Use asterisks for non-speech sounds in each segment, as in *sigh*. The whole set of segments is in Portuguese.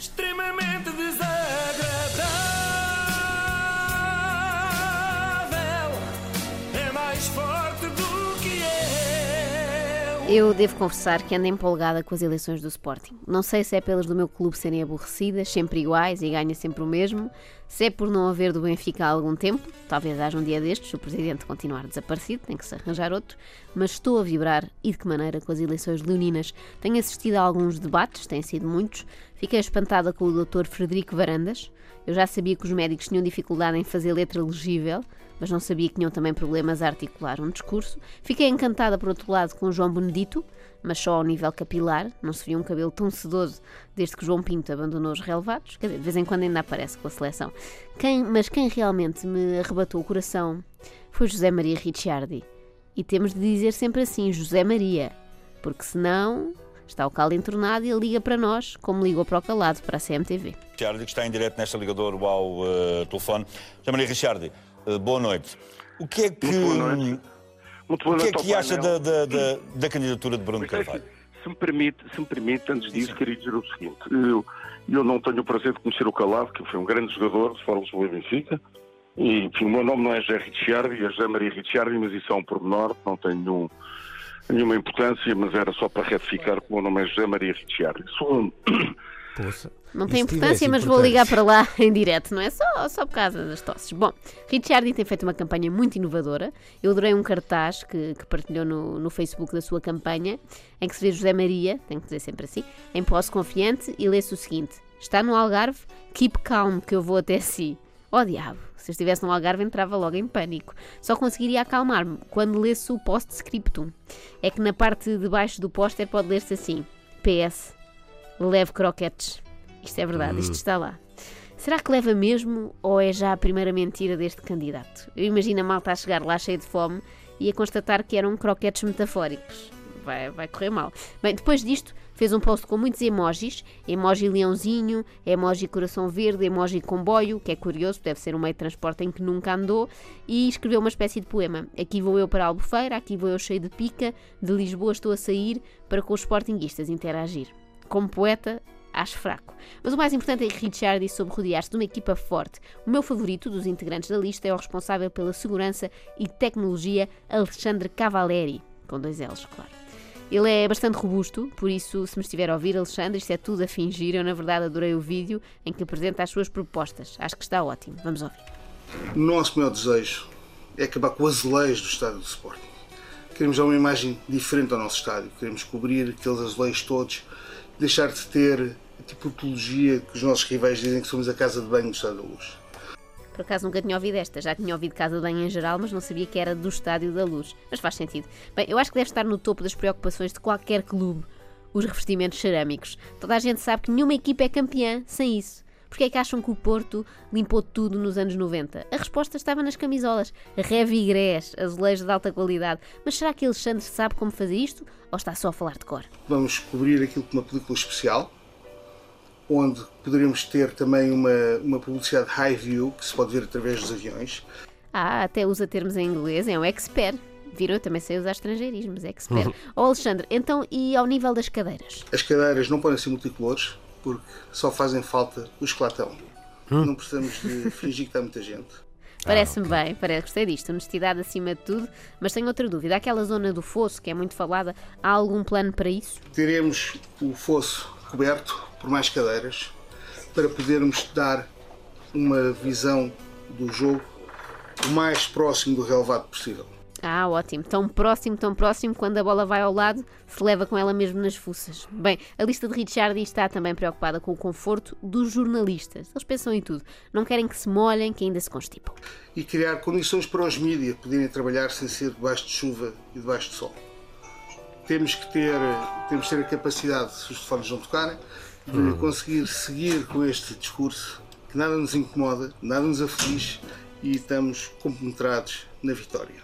extremamente desagradável. É mais forte do que eu. Eu devo confessar que ando empolgada com as eleições do Sporting. Não sei se é pelas do meu clube serem aborrecidas, sempre iguais e ganha sempre o mesmo, se é por não haver do Benfica há algum tempo, talvez haja um dia destes, o presidente continuar desaparecido, tem que se arranjar outro, mas estou a vibrar e de que maneira com as eleições leoninas. Tenho assistido a alguns debates, têm sido muitos, fiquei espantada com o Dr. Frederico Varandas. Eu já sabia que os médicos tinham dificuldade em fazer letra legível, mas não sabia que tinham também problemas a articular um discurso. Fiquei encantada, por outro lado, com o João Benedito, mas só ao nível capilar, não se via um cabelo tão sedoso desde que João Pinto abandonou os relevados, quer dizer, de vez em quando ainda aparece com a seleção. Quem, mas quem realmente me arrebatou o coração foi José Maria Ricciardi. E temos de dizer sempre assim, José Maria, porque senão está o caldo entornado e ele liga para nós, como ligou para o calado, para a CMTV. Ricciardi, que está em direto nesta ligadora ao eh, telefone. José Maria Ricciardi, eh, boa noite. O que é que, Muito boa noite. Muito boa o que, é que acha da, da- da- da candidatura de Bruno Mas é Carvalho? Se me permite, se me permite antes disso, queria dizer o seguinte. Eu, eu não tenho o prazer de conhecer o Calado, que foi um grande jogador de Fórum Lisboa e Benfica. E, enfim, o meu nome não é José Ricciardi, é José Maria Ricciardi, mas isso é um pormenor, não tem nenhum, nenhuma importância, mas era só para retificar que o meu nome é José Maria Ricciardi. Segundo, Poça. Não tem se importância, mas vou ligar para lá *laughs* em direto, não é? Só, só por causa das tosses. Bom, Ricciardi tem feito uma campanha muito inovadora. Eu adorei um cartaz que, que partilhou no, no Facebook da sua campanha, em que se vê José Maria, tenho que dizer sempre assim, em posse confiante e lê-se o seguinte: Está no Algarve? Keep calm, que eu vou até si. Oh diabo, se eu estivesse no Algarve entrava logo em pânico. Só conseguiria acalmar-me quando lesse o post-scriptum. É que na parte de baixo do póster pode ler-se assim: PS, leve croquetes. Isto é verdade, isto está lá. Será que leva mesmo ou é já a primeira mentira deste candidato? Eu imagino a malta a chegar lá cheio de fome e a constatar que eram croquetes metafóricos. Vai, vai correr mal. Bem, depois disto, fez um post com muitos emojis: emoji leãozinho, emoji coração verde, emoji comboio, que é curioso, deve ser um meio de transporte em que nunca andou, e escreveu uma espécie de poema. Aqui vou eu para a Albufeira, aqui vou eu cheio de pica, de Lisboa estou a sair para com os sportinguistas interagir. Como poeta, acho fraco. Mas o mais importante é que Richard soube rodear-se de uma equipa forte. O meu favorito dos integrantes da lista é o responsável pela segurança e tecnologia, Alexandre Cavaleri, com dois L's, claro. Ele é bastante robusto, por isso, se me estiver a ouvir, Alexandre, isto é tudo a fingir. Eu, na verdade, adorei o vídeo em que apresenta as suas propostas. Acho que está ótimo. Vamos ouvir. Nosso maior desejo é acabar com o azulejo do estádio do Sporting. Queremos dar uma imagem diferente ao nosso estádio. Queremos cobrir aqueles azulejos todos, deixar de ter a tipologia que os nossos rivais dizem que somos a casa de banho do Estádio da Luz. Por acaso nunca tinha ouvido esta, já tinha ouvido Casa de Banho em geral, mas não sabia que era do Estádio da Luz. Mas faz sentido. Bem, eu acho que deve estar no topo das preocupações de qualquer clube os revestimentos cerâmicos. Toda a gente sabe que nenhuma equipa é campeã sem isso. Porque é que acham que o Porto limpou tudo nos anos 90? A resposta estava nas camisolas. Revigrés, azulejos de alta qualidade. Mas será que Alexandre sabe como fazer isto? Ou está só a falar de cor? Vamos cobrir aquilo com uma película especial, onde poderemos ter também uma, uma publicidade high view, que se pode ver através dos aviões. Ah, até usa termos em inglês, é um expert. Viram? Eu também sei usar estrangeirismos, expert. *laughs* Oh, Alexandre, então e ao nível das cadeiras? As cadeiras não podem ser multicolores, porque só fazem falta o esclatão. Não precisamos de *laughs* fingir que está muita gente. Parece-me bem, parece, gostei disto, honestidade acima de tudo, mas tenho outra dúvida. Aquela zona do fosso, que é muito falada, há algum plano para isso? Teremos o fosso coberto por mais cadeiras para podermos dar uma visão do jogo o mais próximo do relevado possível. Ah, ótimo. Tão próximo, tão próximo, quando a bola vai ao lado, se leva com ela mesmo nas fuças. Bem, a lista de Richard está também preocupada com o conforto dos jornalistas. Eles pensam em tudo. Não querem que se molhem, que ainda se constipam. E criar condições para os mídias poderem trabalhar sem ser debaixo de chuva e debaixo de sol. Temos que ter, temos que ter a capacidade, se os telefones não tocarem, de conseguir seguir com este discurso que nada nos incomoda, nada nos aflige e estamos compenetrados na vitória.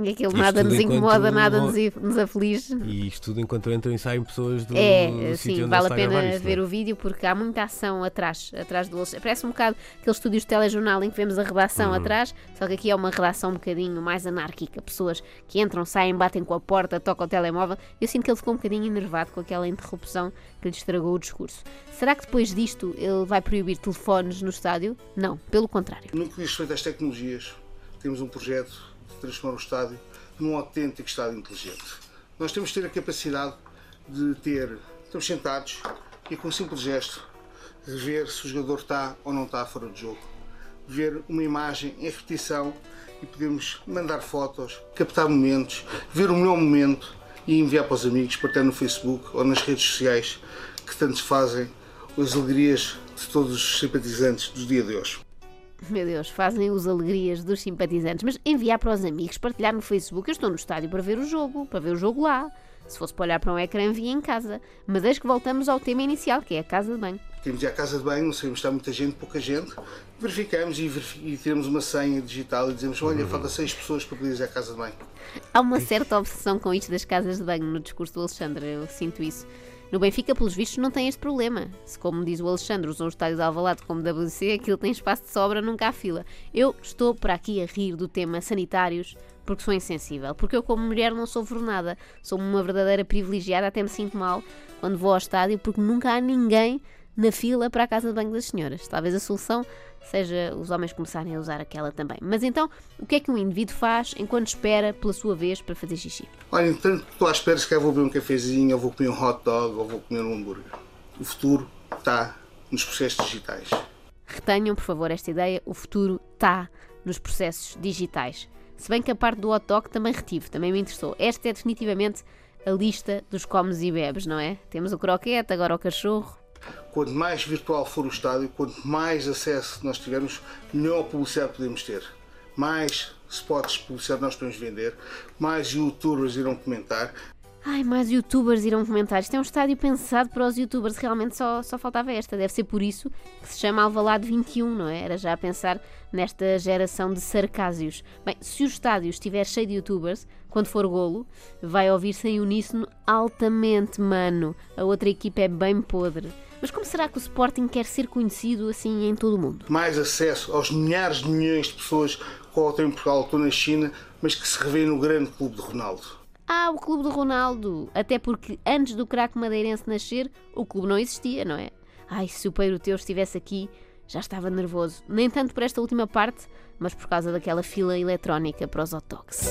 E aquele Isto nada nos enquanto incomoda, nada nos, nos aflige. E isto tudo enquanto entram e saem pessoas do, É, do sim, vale a pena isto, ver não é? o vídeo porque há muita ação atrás, atrás do Alexandre. Parece um bocado aqueles estúdios de telejornal em que vemos a redação Uhum. atrás, só que aqui é uma redação um bocadinho mais anárquica. Pessoas que entram, saem, batem com a porta, tocam o telemóvel. Eu sinto que ele ficou um bocadinho enervado com aquela interrupção que lhe estragou o discurso. Será que depois disto ele vai proibir telefones no estádio? Não, pelo contrário. No que diz respeito às tecnologias, temos um projeto transformar o estádio num autêntico estádio inteligente. Nós temos de ter a capacidade de ter, estamos sentados e com um simples gesto, ver se o jogador está ou não está fora de jogo. Ver uma imagem em repetição e podemos mandar fotos, captar momentos, ver o melhor momento e enviar para os amigos, partilhar no Facebook ou nas redes sociais que tanto fazem as alegrias de todos os simpatizantes do dia de hoje. Meu Deus, fazem os alegrias dos simpatizantes, mas enviar para os amigos, partilhar no Facebook. Eu estou no estádio para ver o jogo, para ver o jogo lá. Se fosse para olhar para um ecrã, envia em casa. Mas eis que voltamos ao tema inicial, que é a casa de banho. Temos já a casa de banho, não sabemos se está muita gente, pouca gente. Verificamos e, verifi- e temos uma senha digital e dizemos: Olha, falta seis pessoas para poder ir à casa de banho. Há uma certa obsessão com isto das casas de banho no discurso do Alexandre, eu sinto isso. No Benfica, pelos vistos, não tem este problema. Se, como diz o Alexandre, usam o estádio de Alvalade como WC, aquilo tem espaço de sobra, nunca há fila. Eu estou para aqui a rir do tema sanitários porque sou insensível. Porque eu, como mulher, não sofro nada. Sou uma verdadeira privilegiada, até me sinto mal quando vou ao estádio porque nunca há ninguém na fila para a casa de banho das senhoras. Talvez a solução seja os homens começarem a usar aquela também. Mas então, o que é que um indivíduo faz enquanto espera pela sua vez para fazer xixi? Olha, entanto, estou à espera se calhar vou beber um cafezinho, ou vou comer um hot dog, ou vou comer um hambúrguer. O futuro está nos processos digitais. Retenham, por favor, esta ideia. O futuro está nos processos digitais. Se bem que a parte do hot dog também retive, também me interessou. Esta é definitivamente a lista dos comes e bebes, não é? Temos o croquete, agora o cachorro. Quanto mais virtual for o estádio, quanto mais acesso nós tivermos, melhor publicidade podemos ter. Mais spots de publicidade nós podemos vender, mais youtubers irão comentar, Ai, mais youtubers irão comentar. Isto é um estádio pensado para os youtubers. Realmente só, só faltava esta. Deve ser por isso que se chama Alvalade 21, não é? Era já a pensar nesta geração de sarcásios. Bem, se o estádio estiver cheio de youtubers, quando for golo, vai ouvir-se em uníssono altamente, mano. A outra equipa é bem podre. Mas como será que o Sporting quer ser conhecido assim em todo o mundo? mais acesso aos milhares de milhões de pessoas que ou em Portugal ou na China, mas que se revêem no grande clube de Ronaldo. Ah, o clube do Ronaldo! Até porque antes do craque madeirense nascer, o clube não existia, não é? Ai, se o Peiro teu estivesse aqui, já estava nervoso. Nem tanto por esta última parte, mas por causa daquela fila eletrónica para os dogs.